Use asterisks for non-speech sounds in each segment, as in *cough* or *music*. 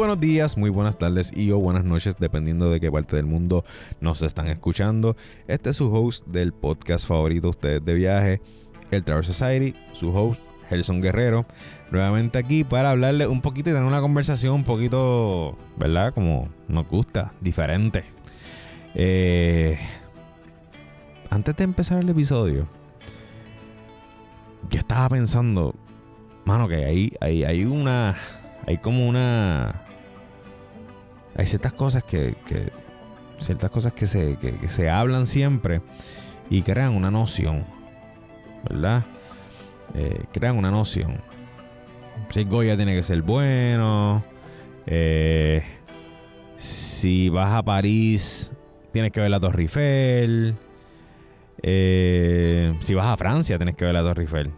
Buenos días, muy buenas tardes y o buenas noches, dependiendo de qué parte del mundo nos están escuchando. Este es su host del podcast favorito de ustedes de viaje, el Travel Society, su host, Gerson Guerrero, nuevamente aquí para hablarle un poquito y tener una conversación un poquito, ¿verdad? Como nos gusta, diferente. Eh, antes de empezar el episodio, yo estaba pensando, mano, que ahí hay, hay una hay como una. Hay ciertas cosas que. ciertas cosas que se, que, se hablan siempre y crean una noción. ¿Verdad? Eh, crean una noción. Si Goya tiene que ser bueno. Eh, si vas a París, tienes que ver la Torre Eiffel. Eh, si vas a Francia, tienes que ver la Torre Eiffel.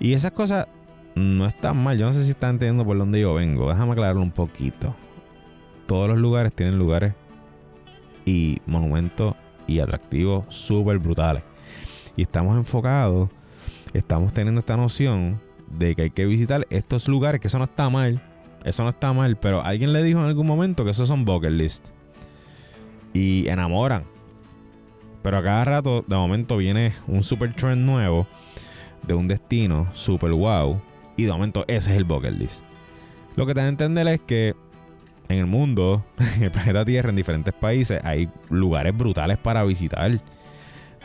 Y esas cosas no está mal. Yo no sé si están entendiendo por dónde yo vengo. Déjame aclararlo un poquito. Todos los lugares tienen lugares y monumentos y atractivos súper brutales. Y estamos enfocados, estamos teniendo esta noción de que hay que visitar estos lugares, que eso no está mal. Eso no está mal, pero alguien le dijo en algún momento que esos son bucket list. Y enamoran. Pero a cada rato, de momento, viene un super trend nuevo de un destino super wow y de momento ese es el bucket list. Lo que te que entender es que en el mundo, *laughs* en el planeta Tierra, en diferentes países, hay lugares brutales para visitar.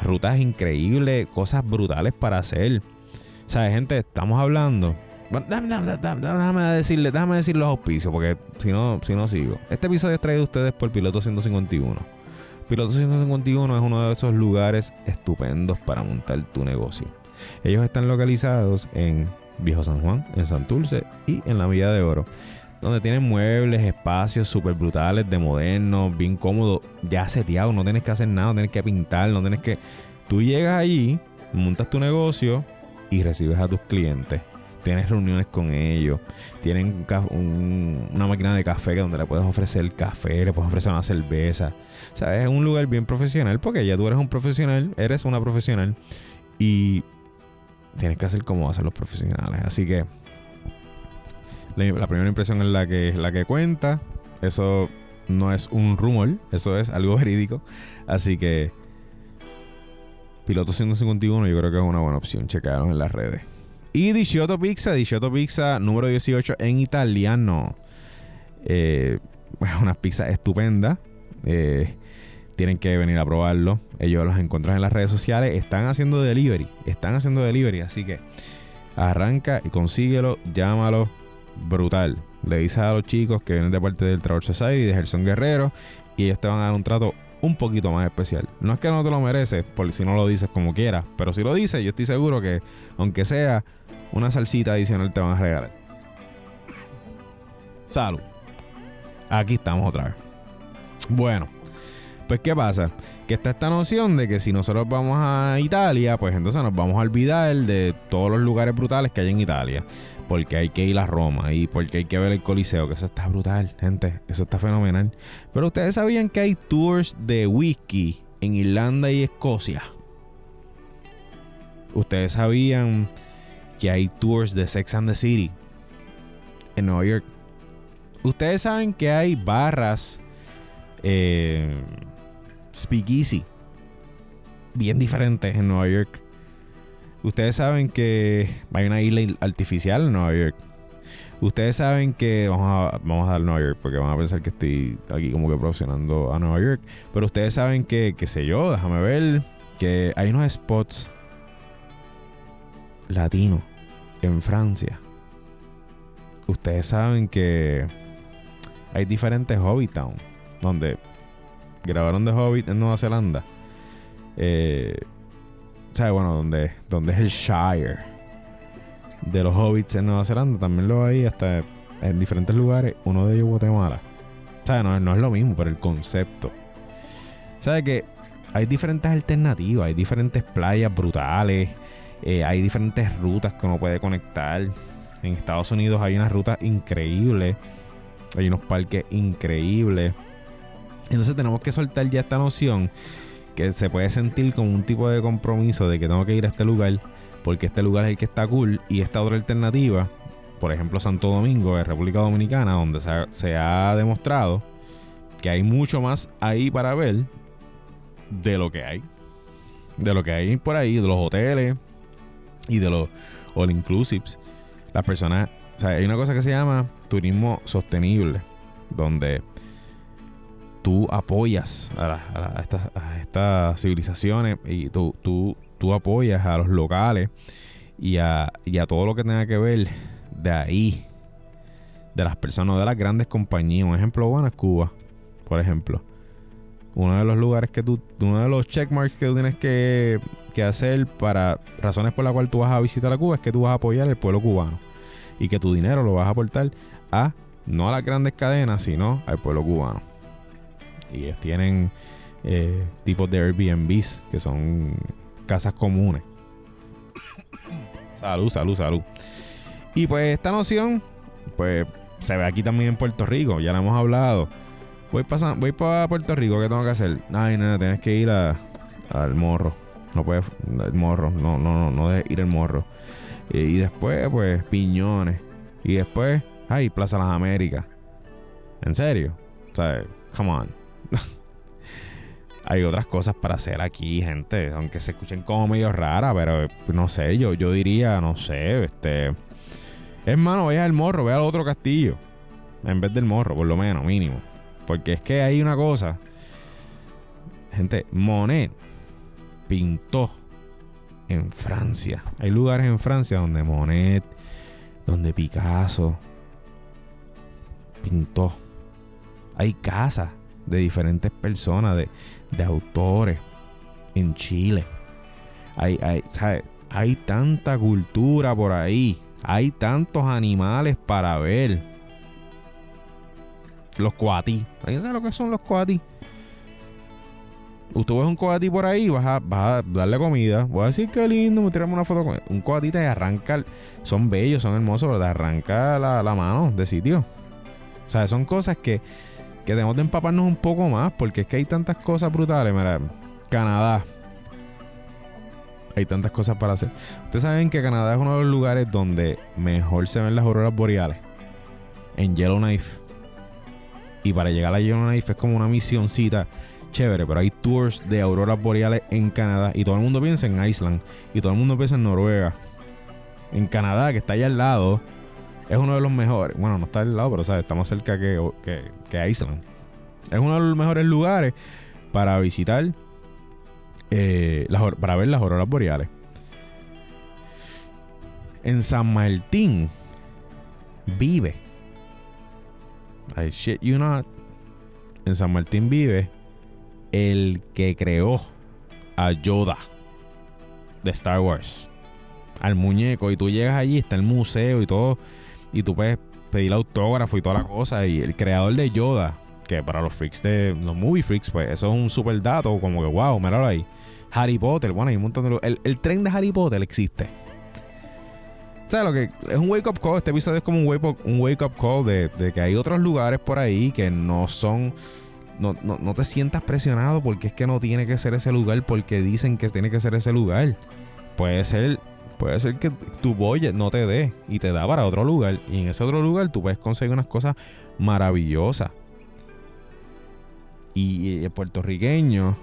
Rutas increíbles, cosas brutales para hacer. ¿Sabes, gente? Estamos hablando. Déjame, decirle, déjame decir los auspicios, porque si no, si no sigo. Este episodio es traído a ustedes por Piloto 151. Piloto 151 es uno de esos lugares estupendos para montar tu negocio. Ellos están localizados en Viejo San Juan, en Santurce y en la Villa de Oro. Donde tienen muebles, espacios súper brutales, de modernos, bien cómodos, ya seteados, no tienes que hacer nada, no tienes que pintar, no tienes que... Tú llegas allí, montas tu negocio y recibes a tus clientes. Tienes reuniones con ellos. Tienen una máquina de café donde le puedes ofrecer café, le puedes ofrecer una cerveza. O sea, es un lugar bien profesional porque ya tú eres un profesional, eres una profesional. Y tienes que hacer como hacen los profesionales. Así que la, primera impresión es la que, es la que cuenta. Eso no es un rumor, eso es algo *laughs* verídico. Así que Piloto 151 yo creo que es una buena opción. Checaros en las redes. Y Diciotto Pizza, Diciotto Pizza número 18 en italiano. Eh, una pizza estupenda. Eh, tienen que venir a probarlo. Ellos los encuentran en las redes sociales. Están haciendo delivery. Están haciendo delivery. Así que arranca y consíguelo. Llámalo. Brutal. Le dices a los chicos que vienen de parte del Travel Society, de Gerson Guerrero. Y ellos te van a dar un trato un poquito más especial. No es que no te lo mereces, porque si no lo dices como quieras. Pero si lo dices, yo estoy seguro que, aunque sea una salsita adicional, te van a regalar. Salud. Aquí estamos otra vez. Bueno. Pues, ¿qué pasa? Que está esta noción de que si nosotros vamos a Italia, pues entonces nos vamos a olvidar de todos los lugares brutales que hay en Italia. Porque hay que ir a Roma y porque hay que ver el Coliseo, que eso está brutal, gente. Eso está fenomenal. Pero ustedes sabían que hay tours de whisky en Irlanda y Escocia. Ustedes sabían que hay tours de Sex and the City en Nueva York. Ustedes saben que hay barras. Eh. Bien diferentes en Nueva York. Ustedes saben que hay una isla artificial en Nueva York. Ustedes saben que vamos a, vamos a dar Nueva York porque van a pensar que estoy aquí como que profesionando a Nueva York. Pero ustedes saben que, qué sé yo, déjame ver, que hay unos spots latinos en Francia. Ustedes saben que hay diferentes Hobbit Town donde grabaron The Hobbit en Nueva Zelanda. Eh, ¿Sabes? Bueno, donde, donde es el Shire de los Hobbits en Nueva Zelanda. También lo hay hasta en diferentes lugares. Uno de ellos Guatemala. ¿Sabes? No, no es lo mismo, pero el concepto. ¿Sabes? Que hay diferentes alternativas. Hay diferentes playas brutales. Eh, hay diferentes rutas que uno puede conectar. En Estados Unidos hay unas rutas increíbles. Hay unos parques increíbles. Entonces tenemos que soltar ya esta noción que se puede sentir como un tipo de compromiso de que tengo que ir a este lugar porque este lugar es el que está cool y esta otra alternativa por ejemplo Santo Domingo, de República Dominicana, donde se ha, demostrado que hay mucho más ahí para ver de lo que hay. De lo que hay por ahí, de los hoteles y de los all inclusives. Las personas, o sea, hay una cosa que se llama turismo sostenible, donde tú apoyas a, estas, civilizaciones y tú, tú, tú, apoyas a los locales y a, a todo lo que tenga que ver de ahí, de las personas, de las grandes compañías. Un ejemplo bueno es Cuba, por ejemplo. Uno de los lugares que tú, uno de los checkmarks que tú tienes que, que hacer para razones por las cuales tú vas a visitar a Cuba es que tú vas a apoyar al pueblo cubano y que tu dinero lo vas a aportar a no a las grandes cadenas, sino al pueblo cubano. Y ellos tienen eh, tipos de Airbnbs que son casas comunes. *coughs* salud, salud, salud. Y pues esta noción, pues se ve aquí también en Puerto Rico, ya la hemos hablado. Voy, pasando, voy para Puerto Rico, ¿qué tengo que hacer? Ay, nada, tienes que ir al morro. No puedes, el morro, no, no, no, no debes ir al morro. Y, después, pues, piñones. Y después, ay, Plaza Las Américas. ¿En serio? O sea, come on. *laughs* Hay otras cosas para hacer aquí, gente. Aunque se escuchen como medio rara, pero no sé, yo, yo diría, no sé, este es mano, vaya al morro, vea al otro castillo. En vez del morro, por lo menos, mínimo. Porque es que hay una cosa. Gente, Monet pintó en Francia. Hay lugares en Francia donde Monet, donde Picasso pintó. Hay casas de diferentes personas, de, de autores en Chile. Hay, hay, hay tanta cultura por ahí hay tantos animales para ver. Los coatí. ¿Alguien sabe lo que son los coatí? Usted ve un coatí por ahí, vas a, a, darle comida. Voy a decir que lindo, me tiramos una foto con él. Un coatí te arranca. Son bellos, son hermosos, pero te arranca la, la mano de sitio. O sea, son cosas que, que tenemos de empaparnos un poco más, porque es que hay tantas cosas brutales. Mira, Canadá. Hay tantas cosas para hacer. Ustedes saben que Canadá es uno de los lugares donde mejor se ven las auroras boreales. En Yellowknife. Y para llegar a Yellowknife es como una misioncita chévere, pero hay tours de auroras boreales en Canadá. Y todo el mundo piensa en Island. Y todo el mundo piensa en Noruega. En Canadá, que está allá al lado, es uno de los mejores. Bueno, no está al lado, pero ¿sabes? está más cerca que, que, que Island. Es uno de los mejores lugares para visitar eh, para ver las auroras boreales. En San Martín vive. I shit you not. En San Martín vive el que creó a Yoda de Star Wars. Al muñeco. Y tú llegas allí, está el museo y todo. Y tú puedes pedir autógrafo y toda la cosa. Y el creador de Yoda, que para los freaks de los movie freaks, pues eso es un super dato. Como que wow, míralo ahí. Harry Potter, bueno, hay un montón de... El, tren de Harry Potter existe. O sea, lo que es un wake up call. Este episodio es como un wake up, un wake up call de, que hay otros lugares por ahí que no son. No, no, te sientas presionado porque es que no tiene que ser ese lugar porque dicen que tiene que ser ese lugar. Puede ser, puede ser que tu budget no te dé y te da para otro lugar. Y en ese otro lugar tú puedes conseguir unas cosas maravillosas. Y el puertorriqueño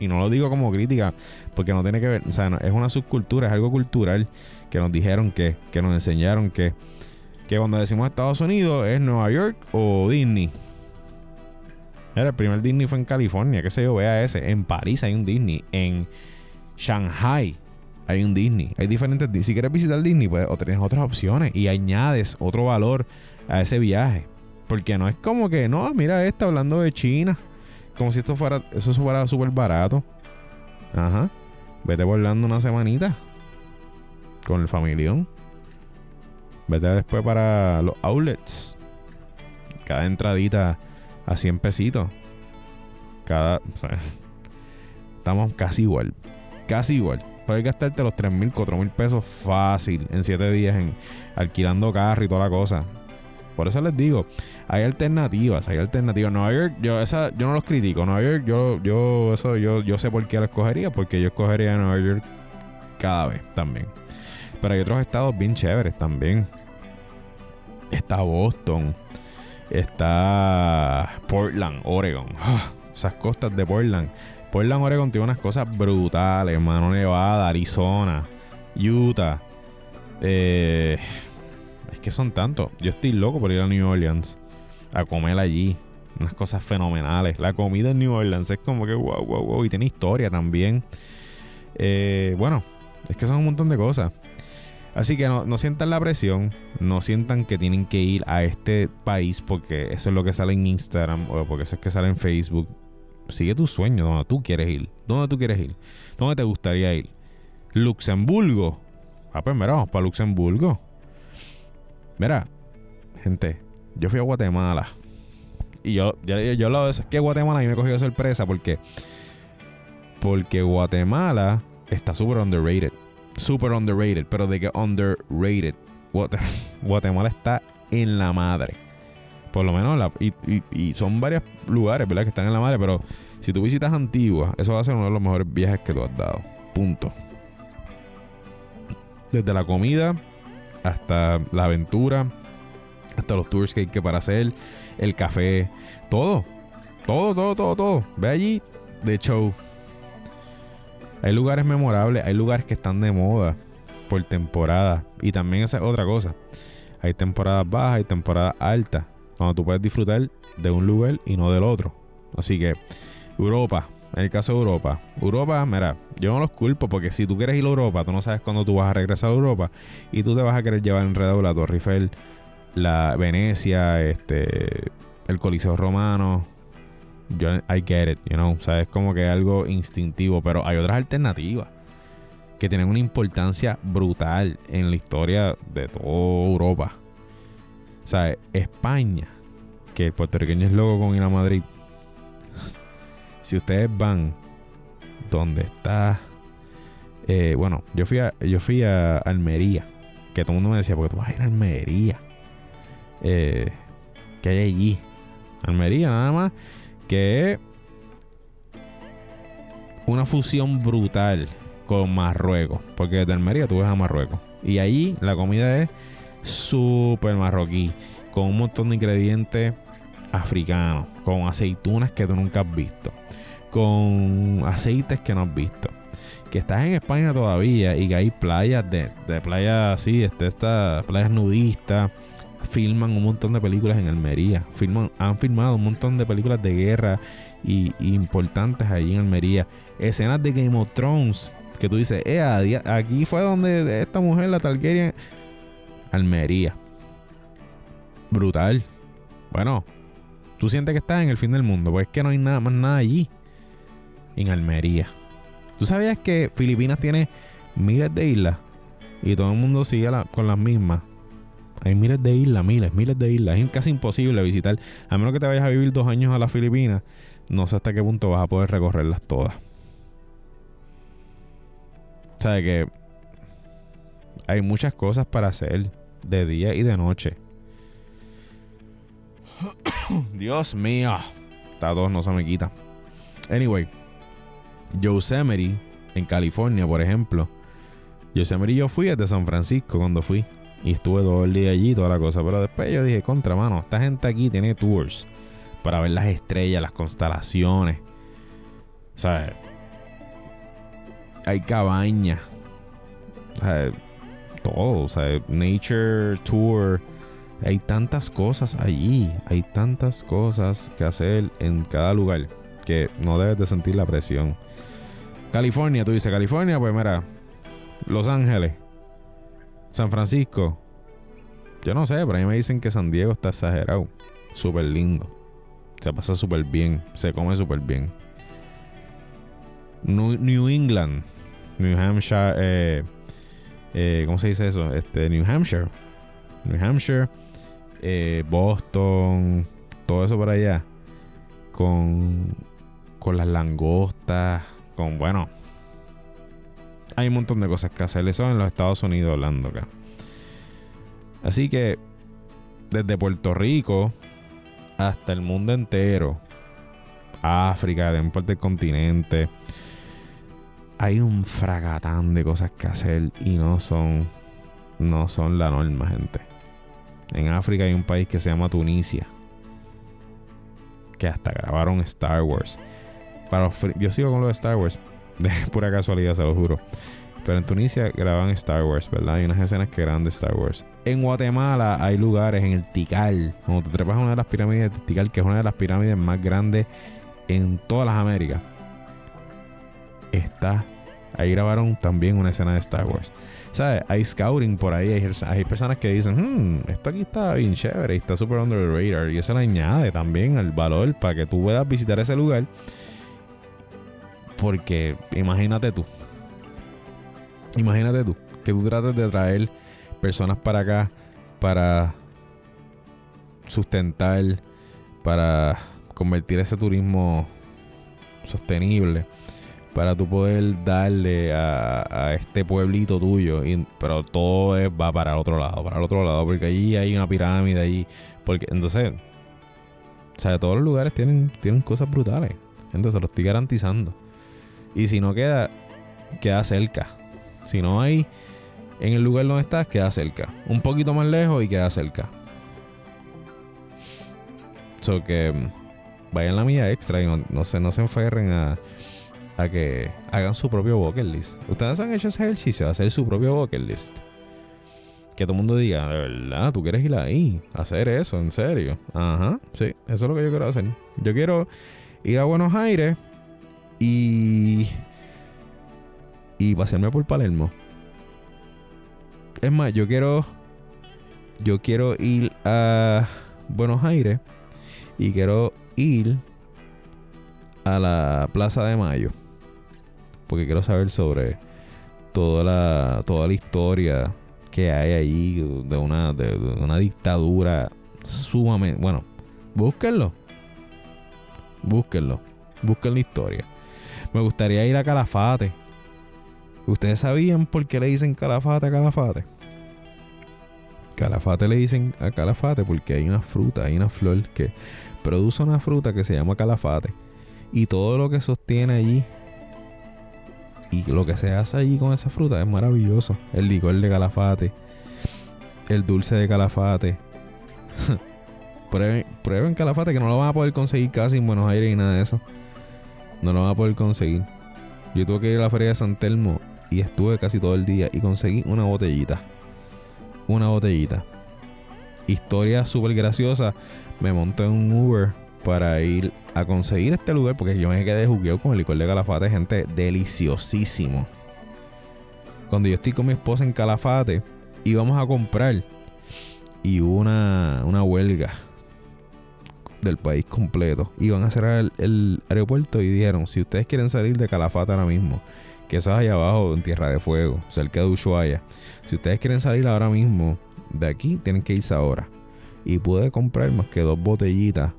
y no lo digo como crítica, porque no tiene que ver, o sea, es una subcultura, es algo cultural que nos dijeron que, que nos enseñaron que, que cuando decimos Estados Unidos es Nueva York o Disney. Era el primer Disney fue en California, qué sé yo, vea ese. En París hay un Disney. En Shanghai hay un Disney. Hay diferentes Si quieres visitar Disney, pues o tienes otras opciones y añades otro valor a ese viaje. Porque no es como que, no, mira esta hablando de China. Como si esto fuera, eso fuera súper barato. Ajá. Vete volando una semanita. Con el familión. Vete después para los outlets. Cada entradita a 100 pesitos. Cada. *laughs* estamos casi igual. Casi igual. Puedes gastarte los 3 mil, 4 mil pesos fácil en 7 días en alquilando carro y toda la cosa. Por eso les digo, hay alternativas, hay alternativas. Nueva York, yo esa, yo no los critico. Nueva York, yo, yo, eso, yo, yo sé por qué lo escogería, porque yo escogería Nueva York cada vez también. Pero hay otros estados bien chéveres también. Está Boston. Está Portland, Oregon. *sighs* esas costas de Portland. Portland, Oregon tiene unas cosas brutales, mano. Nevada, Arizona, Utah. Eh, es que son tantos. Yo estoy loco por ir a New Orleans a comer allí. Unas cosas fenomenales. La comida en New Orleans es como que wow, wow, wow. Y tiene historia también. Eh, bueno, es que son un montón de cosas. Así que no, sientan la presión, no sientan que tienen que ir a este país porque eso es lo que sale en Instagram o porque eso es que sale en Facebook. Sigue tu sueño, donde tú quieres ir. ¿Dónde tú quieres ir? ¿Dónde te gustaría ir? Luxemburgo. Ah, pues mira, para Luxemburgo. Mira, gente, yo fui a Guatemala. Y yo, yo, eso. Es que Guatemala a me cogió de sorpresa porque. Porque Guatemala está súper underrated super underrated, pero de que underrated. *laughs* Guatemala está en la madre. Por lo menos, y, son varios lugares, ¿verdad? Que están en la madre, pero si tú visitas Antigua, eso va a ser uno de los mejores viajes que tú has dado. Punto. Desde la comida hasta la aventura, hasta los tours que hay que para hacer, el café, todo. Todo, todo, todo, todo. Ve allí de show. Hay lugares memorables, hay lugares que están de moda por temporada. Y también esa es otra cosa. Hay temporadas bajas, hay temporadas altas. Cuando tú puedes disfrutar de un lugar y no del otro. Así que Europa, en el caso de Europa. Europa, mira, yo no los culpo porque si tú quieres ir a Europa, tú no sabes cuándo tú vas a regresar a Europa y tú te vas a querer llevar enredado la Torre Eiffel, la Venecia, este, el Coliseo Romano, yo, I get it, you know. O sea, es como que algo instintivo. Pero hay otras alternativas que tienen una importancia brutal en la historia de toda Europa. O sea, España, que el puertorriqueño es loco con ir a Madrid. si ustedes van donde está. Eh, bueno, yo fui a, yo fui a Almería. Que todo el mundo me decía, porque tú vas a ir a Almería. Eh, que hay allí? Almería, nada más que una fusión brutal con Marruecos. Porque desde Almería tú ves a Marruecos. Y allí la comida es súper marroquí. Con un montón de ingredientes africanos. Con aceitunas que tú nunca has visto. Con aceites que no has visto. Que estás en España todavía y que hay playas de, de playas así, este, estas playas nudistas filman un montón de películas en Almería. Filman, han filmado un montón de películas de guerra y, importantes allí en Almería. Escenas de Game of Thrones que tú dices, eh, aquí fue donde esta mujer, la Targaryen. Almería. Brutal. Bueno, tú sientes que estás en el fin del mundo, pues es que no hay nada más nada allí. En Almería. ¿Tú sabías que Filipinas tiene miles de islas? Y todo el mundo sigue con las mismas. Hay miles de islas, miles, miles de islas. Es casi imposible visitar. A menos que te vayas a vivir dos años a las Filipinas, no sé hasta qué punto vas a poder recorrerlas todas. O sea, que hay muchas cosas para hacer de día y de noche. *coughs* Dios mío. Está dos, no se me quita. Anyway, Yosemite, en California, por ejemplo. Yosemite yo fui desde San Francisco cuando fui. Y estuve todo el día allí, toda la cosa. Pero después yo dije, contra mano, esta gente aquí tiene tours para ver las estrellas, las constelaciones. O sea, hay cabañas. O todo. O sea, nature tour. Hay tantas cosas allí. Hay tantas cosas que hacer en cada lugar que no debes de sentir la presión. California, tú dices California, pues mira, Los Ángeles, San Francisco. Yo no sé, pero a mí me dicen que San Diego está exagerado. Súper lindo. Se pasa súper bien. Se come súper bien. New, England. New Hampshire. Eh, eh, ¿Cómo se dice eso? Este, New Hampshire. New Hampshire. Eh, Boston. Todo eso por allá. Con, con las langostas. Con, bueno, hay un montón de cosas que hacer. Eso en los Estados Unidos hablando acá. Así que desde Puerto Rico hasta el mundo entero, África, de parte del continente, hay un fragatán de cosas que hacer y no son no son la norma, gente. En África hay un país que se llama Tunisia. Que hasta grabaron Star Wars. Para yo sigo con lo de Star Wars. *laughs* De pura casualidad, se lo juro. Pero en Tunisia graban Star Wars, ¿verdad? Hay unas escenas que graban de Star Wars. En Guatemala hay lugares en el Tikal. Cuando te trepas a una de las pirámides de Tikal, que es una de las pirámides más grandes en todas las Américas. Está. Ahí grabaron también una escena de Star Wars. ¿Sabes? Hay scouting por ahí. Hay, personas que dicen, hmm, esto aquí está bien chévere y está super under the radar. Y eso le añade también al valor para que tú puedas visitar ese lugar. Porque imagínate tú, Imagínate tú, que tú trates de traer personas para acá para sustentar, para convertir ese turismo sostenible, para tú poder darle a, este pueblito tuyo, pero todo va para el otro lado, para el otro lado, porque allí hay una pirámide, allí, porque entonces, o sea, todos los lugares tienen, tienen cosas brutales, entonces se lo estoy garantizando. Y si no queda, queda cerca. Si no hay en el lugar donde estás, queda cerca. Un poquito más lejos y queda cerca. So que mm, vayan la mía extra y no, se, no se enferren a, que hagan su propio bucket list. Ustedes han hecho ese ejercicio de hacer su propio bucket list. Que todo el mundo diga, de verdad, tú quieres ir ahí, hacer eso, en serio. Ajá, sí, eso es lo que yo quiero hacer. Yo quiero ir a Buenos Aires y y pasearme por Palermo. Es más, yo quiero. Yo quiero ir a Buenos Aires y quiero ir a la Plaza de Mayo. Porque quiero saber sobre toda la, toda la historia que hay ahí de una, de, una dictadura sumamente. Bueno, búsquenlo. Búsquenlo. Busquen la historia. Me gustaría ir a Calafate. ¿Ustedes sabían por qué le dicen calafate a calafate? Calafate le dicen a calafate porque hay una fruta, hay una flor que produce una fruta que se llama calafate. Y todo lo que sostiene allí y lo que se hace allí con esa fruta es maravilloso. El licor de calafate, el dulce de calafate. *laughs* prueben, prueben calafate que no lo van a poder conseguir casi en Buenos Aires y nada de eso. No lo van a poder conseguir. Yo tuve que ir a la feria de San Telmo y estuve casi todo el día y conseguí una botellita. Una botellita. Historia súper graciosa. Me monté en un Uber para ir a conseguir este lugar porque yo me quedé jugueo con el licor de Calafate, gente, deliciosísimo. Cuando yo estoy con mi esposa en Calafate, íbamos a comprar y hubo una, una huelga del país completo. Iban a cerrar el, aeropuerto y dijeron, si ustedes quieren salir de Calafate ahora mismo, que eso es allá abajo en Tierra de Fuego, cerca de Ushuaia. Si ustedes quieren salir ahora mismo de aquí, tienen que irse ahora. Y pude comprar más que dos botellitas.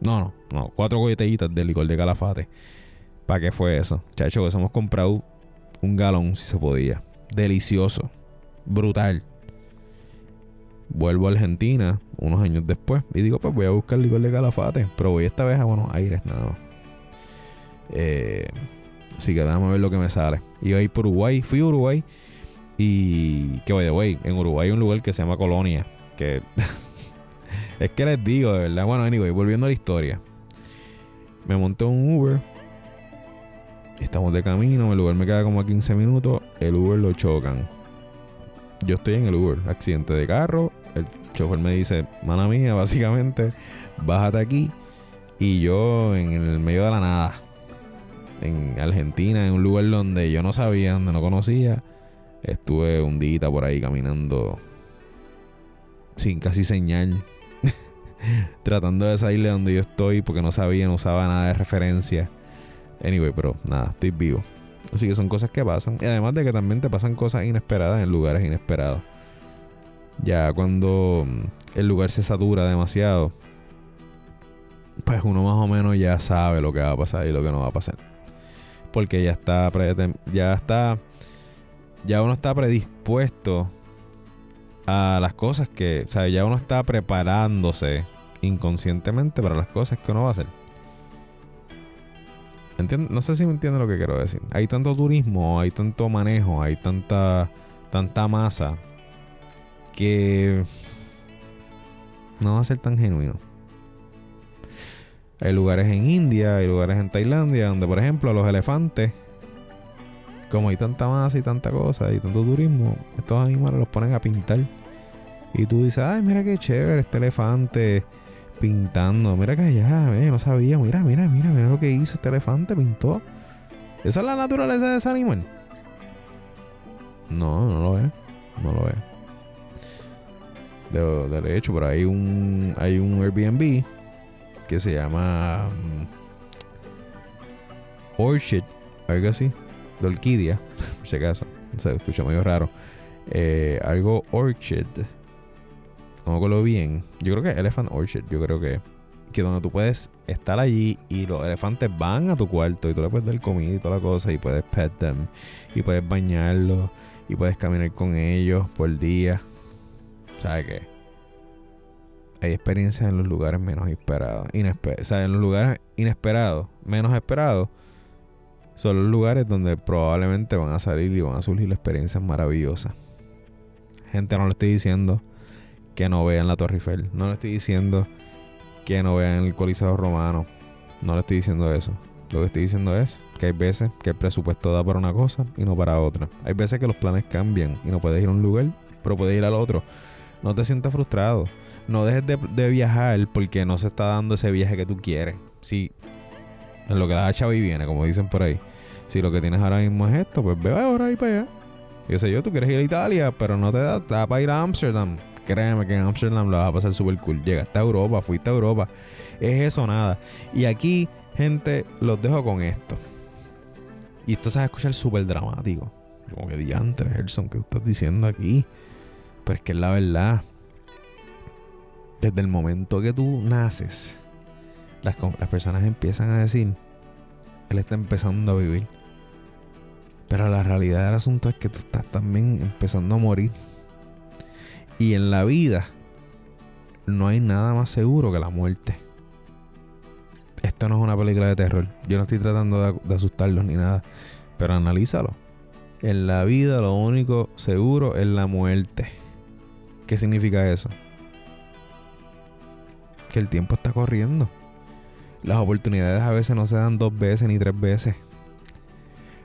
No, no, no, cuatro botellitas de licor de calafate. ¿Para qué fue eso? Chacho, que hemos comprado un galón si se podía. Delicioso. Brutal. Vuelvo a Argentina unos años después y digo, pues voy a buscar licor de calafate. Pero voy esta vez a Buenos Aires, nada más. Eh, Así que déjame ver lo que me sale. Y ahí por Uruguay. Fui a Uruguay. Y que vaya, güey. En Uruguay hay un lugar que se llama Colonia. Que. *laughs* es que les digo, de verdad. Bueno, anyway, volviendo a la historia. Me monté un Uber. Estamos de camino. El lugar me queda como a 15 minutos. El Uber lo chocan. Yo estoy en el Uber. Accidente de carro. El chofer me dice, mala mía, *laughs* básicamente. Bájate aquí. Y yo en el medio de la nada en Argentina, en un lugar donde yo no sabía, donde no conocía. Estuve un día por ahí caminando sin casi señal. *laughs* tratando de salir de donde yo estoy porque no sabía, no usaba nada de referencia. Anyway, pero nada, estoy vivo. Así que son cosas que pasan. Y además de que también te pasan cosas inesperadas en lugares inesperados. Ya cuando el lugar se satura demasiado, pues uno más o menos ya sabe lo que va a pasar y lo que no va a pasar porque ya está, ya está, ya uno está predispuesto a las cosas que, o sea, ya uno está preparándose inconscientemente para las cosas que uno va a hacer. No sé si me entiende lo que quiero decir. Hay tanto turismo, hay tanto manejo, hay tanta, tanta masa que no va a ser tan genuino. Hay lugares en India, hay lugares en Tailandia donde, por ejemplo, los elefantes, como hay tanta masa y tanta cosa y tanto turismo, estos animales los ponen a pintar. Y tú dices, ay, mira qué chévere este elefante pintando. Mira que allá, eh, no sabía. Mira, mira, mira, mira lo que hizo este elefante, pintó. ¿Esa es la naturaleza de ese animal? No, no lo es. No lo es. De, hecho, por ahí un, hay un Airbnb que se llama um, Orchid, algo así, de orquídea, *laughs* por si acaso, se escucha medio raro. Eh, algo Orchid, no me acuerdo bien, yo creo que Elephant Orchid, yo creo que, que donde tú puedes estar allí y los elefantes van a tu cuarto y tú le puedes dar comida y toda la cosa y puedes pet them y puedes bañarlos y puedes caminar con ellos por día. ¿Sabes qué? hay experiencias en los lugares menos esperados. o sea, en los lugares inesperados, menos esperados, son los lugares donde probablemente van a salir y van a surgir experiencias maravillosas. Gente, no le estoy diciendo que no vean la Torre Eiffel. No le estoy diciendo que no vean el Coliseo Romano. No le estoy diciendo eso. Lo que estoy diciendo es que hay veces que el presupuesto da para una cosa y no para otra. Hay veces que los planes cambian y no puedes ir a un lugar, pero puedes ir al otro. No te sientas frustrado no dejes de, viajar porque no se está dando ese viaje que tú quieres. Si en lo que da chava y viene, como dicen por ahí. Si lo que tienes ahora mismo es esto, pues ve ahora y para allá. Yo sé yo, tú quieres ir a Italia, pero no te da, para ir a Amsterdam. Créeme que en Amsterdam lo vas a pasar súper cool. Llegaste a Europa, fuiste a Europa. Es eso nada. Y aquí, gente, los dejo con esto. Y esto se va a escuchar súper dramático. Como que diantre, Gerson, tú estás diciendo aquí. Pero es que es la verdad desde el momento que tú naces, las, personas empiezan a decir, él está empezando a vivir. Pero la realidad del asunto es que tú estás también empezando a morir. Y en la vida no hay nada más seguro que la muerte. Esto no es una película de terror. Yo no estoy tratando de, de asustarlos ni nada. Pero analízalo. En la vida lo único seguro es la muerte. ¿Qué significa eso? que el tiempo está corriendo. Las oportunidades a veces no se dan dos veces ni tres veces.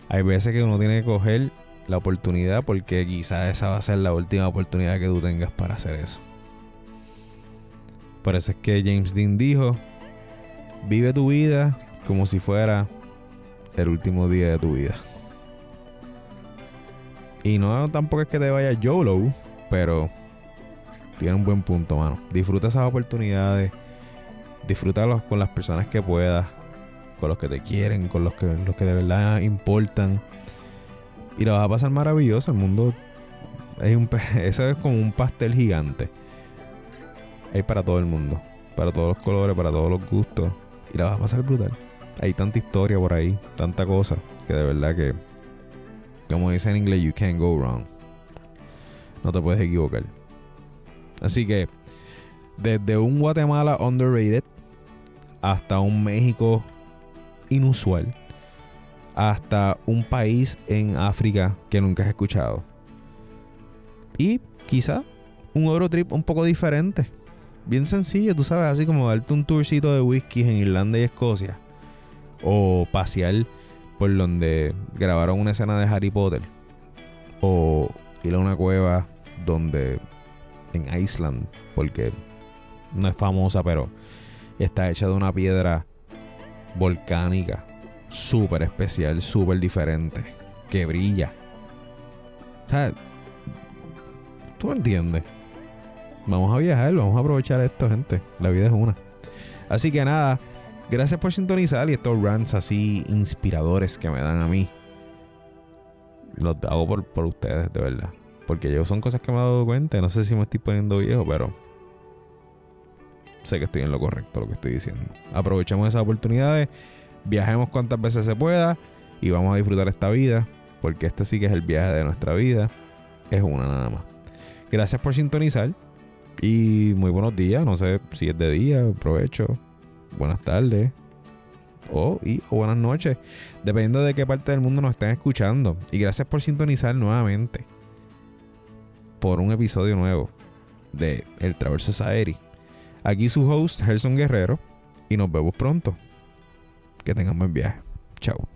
Hay veces que uno tiene que coger la oportunidad porque quizás esa va a ser la última oportunidad que tú tengas para hacer eso. Por eso es que James Dean dijo, vive tu vida como si fuera el último día de tu vida. Y no tampoco es que te vaya YOLO, pero tiene un buen punto, mano. Disfruta esas oportunidades. Disfrútalos con las personas que puedas. Con los que te quieren. Con los que, los que de verdad importan. Y lo vas a pasar maravilloso. El mundo es un, *laughs* es como un pastel gigante. Hay para todo el mundo. Para todos los colores, para todos los gustos. Y la vas a pasar brutal. Hay tanta historia por ahí. Tanta cosa. Que de verdad que... Como dice en inglés, you can't go wrong. No te puedes equivocar. Así que desde un Guatemala underrated hasta un México inusual, hasta un país en África que nunca has escuchado. Y quizá un Eurotrip un poco diferente. Bien sencillo, tú sabes, así como darte un tourcito de whisky en Irlanda y Escocia. O pasear por donde grabaron una escena de Harry Potter. O ir a una cueva donde en Iceland, porque no es famosa, pero está hecha de una piedra volcánica, súper especial, súper diferente, que brilla. O sea, tú entiendes. Vamos a viajar, vamos a aprovechar esto, gente. La vida es una. Así que nada, gracias por sintonizar y estos rants así inspiradores que me dan a mí. Los hago por, por ustedes, de verdad. Porque yo son cosas que me he dado cuenta. No sé si me estoy poniendo viejo, pero sé que estoy en lo correcto lo que estoy diciendo. Aprovechemos esas oportunidades, viajemos cuantas veces se pueda y vamos a disfrutar esta vida, porque este sí que es el viaje de nuestra vida. Es una nada más. Gracias por sintonizar y muy buenos días. No sé si es de día, provecho. Buenas tardes. O, y, buenas noches, dependiendo de qué parte del mundo nos estén escuchando. Y gracias por sintonizar nuevamente por un episodio nuevo de El Traverso Saeri. Aquí su host, Gerson Guerrero, y nos vemos pronto. Que tengan buen viaje. Chao.